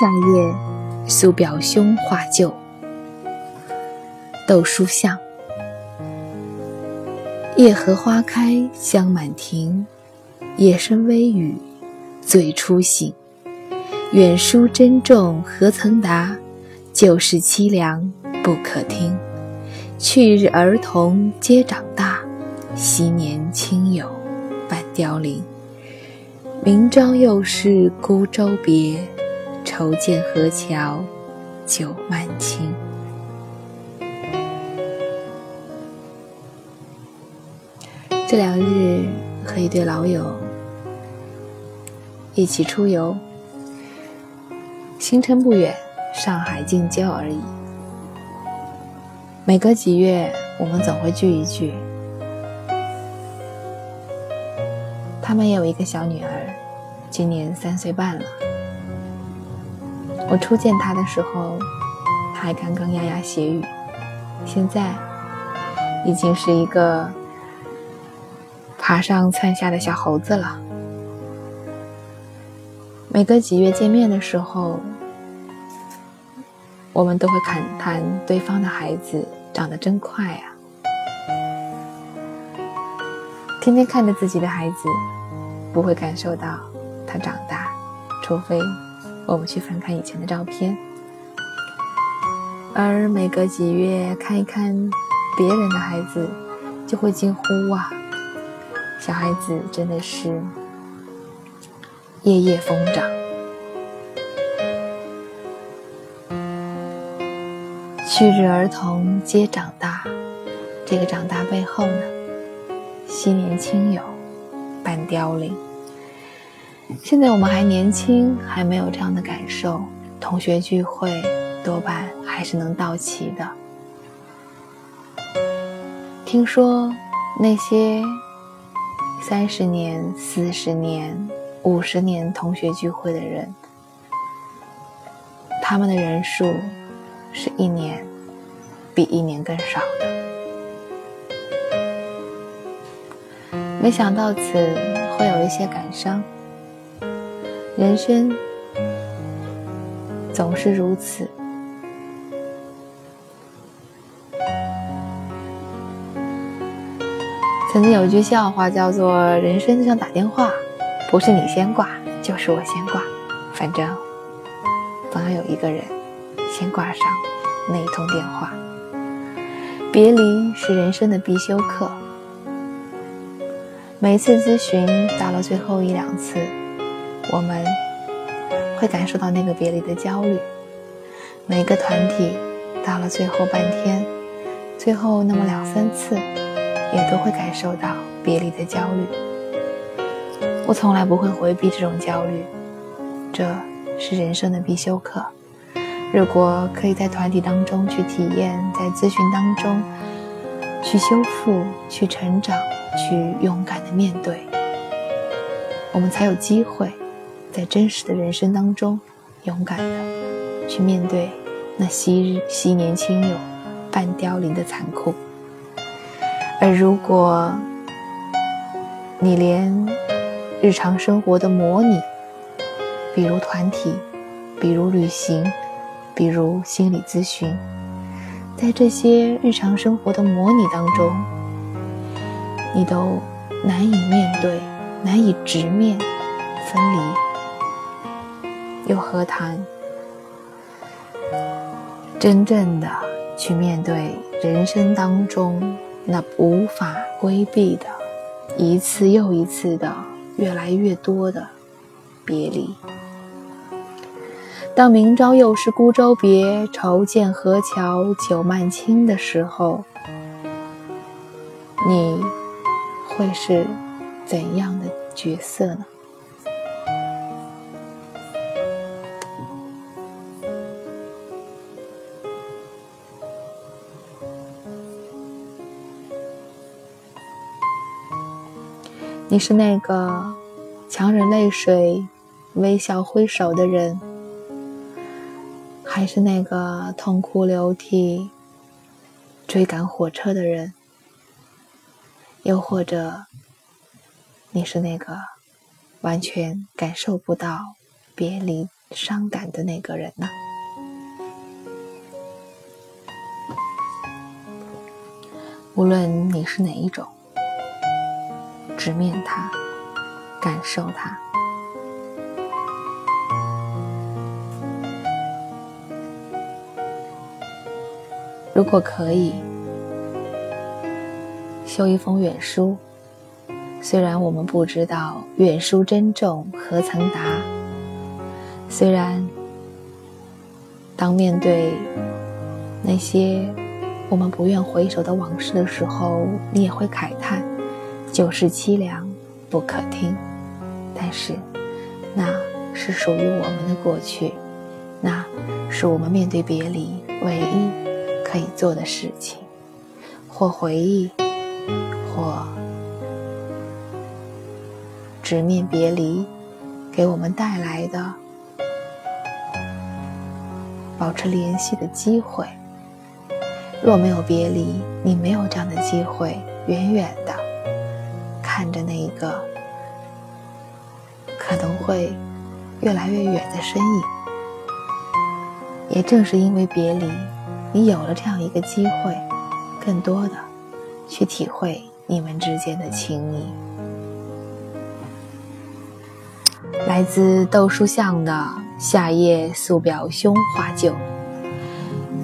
夏夜，诉表兄画旧。窦书巷，夜荷花开香满庭，夜深微雨，最初醒。远书珍重何曾达？旧事凄凉不可听。去日儿童皆长大，昔年亲友半凋零。明朝又是孤舟别，愁见河桥酒满倾。这两日和一对老友一起出游，行程不远，上海近郊而已。每隔几月，我们总会聚一聚。他们也有一个小女儿，今年三岁半了。我初见他的时候，他还刚刚牙牙学语，现在已经是一个。爬上窜下的小猴子了。每隔几月见面的时候，我们都会感叹对方的孩子长得真快啊！天天看着自己的孩子，不会感受到他长大，除非我们去翻看以前的照片。而每隔几月看一看别人的孩子，就会惊呼哇！小孩子真的是夜夜疯长。去日儿童皆长大，这个长大背后呢，昔年亲友半凋零。现在我们还年轻，还没有这样的感受。同学聚会多半还是能到齐的。听说那些。三十年、四十年、五十年同学聚会的人，他们的人数是一年比一年更少的。没想到此会有一些感伤。人生总是如此。曾经有句笑话叫做“人生就像打电话，不是你先挂，就是我先挂，反正总要有一个人先挂上那一通电话。”别离是人生的必修课。每次咨询到了最后一两次，我们会感受到那个别离的焦虑。每个团体到了最后半天，最后那么两三次。也都会感受到别离的焦虑。我从来不会回避这种焦虑，这是人生的必修课。如果可以在团体当中去体验，在咨询当中去修复、去成长、去勇敢的面对，我们才有机会在真实的人生当中勇敢的去面对那昔日昔年亲友半凋零的残酷。而如果你连日常生活的模拟，比如团体，比如旅行，比如心理咨询，在这些日常生活的模拟当中，你都难以面对，难以直面分离，又何谈真正的去面对人生当中？那无法规避的，一次又一次的，越来越多的别离。当明朝又是孤舟别，愁见河桥酒漫倾的时候，你会是怎样的角色呢？你是那个强忍泪水、微笑挥手的人，还是那个痛哭流涕、追赶火车的人？又或者，你是那个完全感受不到别离伤感的那个人呢？无论你是哪一种，直面它，感受它。如果可以，修一封远书。虽然我们不知道远书珍重何曾达，虽然当面对那些我们不愿回首的往事的时候，你也会慨叹旧事凄凉不可听，但是那是属于我们的过去，那是我们面对别离唯一。可以做的事情，或回忆，或直面别离，给我们带来的保持联系的机会。若没有别离，你没有这样的机会，远远的看着那一个可能会越来越远的身影。也正是因为别离。你有了这样一个机会，更多的去体会你们之间的情谊。来自豆书巷的夏夜素表兄画旧，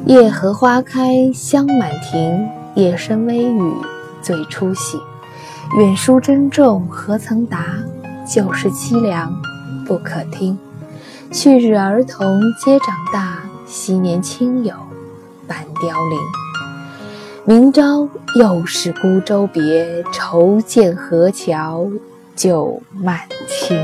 夜荷花开香满庭，夜深微雨最初醒。远书珍重何曾达，旧事凄凉不可听。去日儿童皆长大，昔年亲友。半凋零，明朝又是孤舟别，愁见河桥旧满青。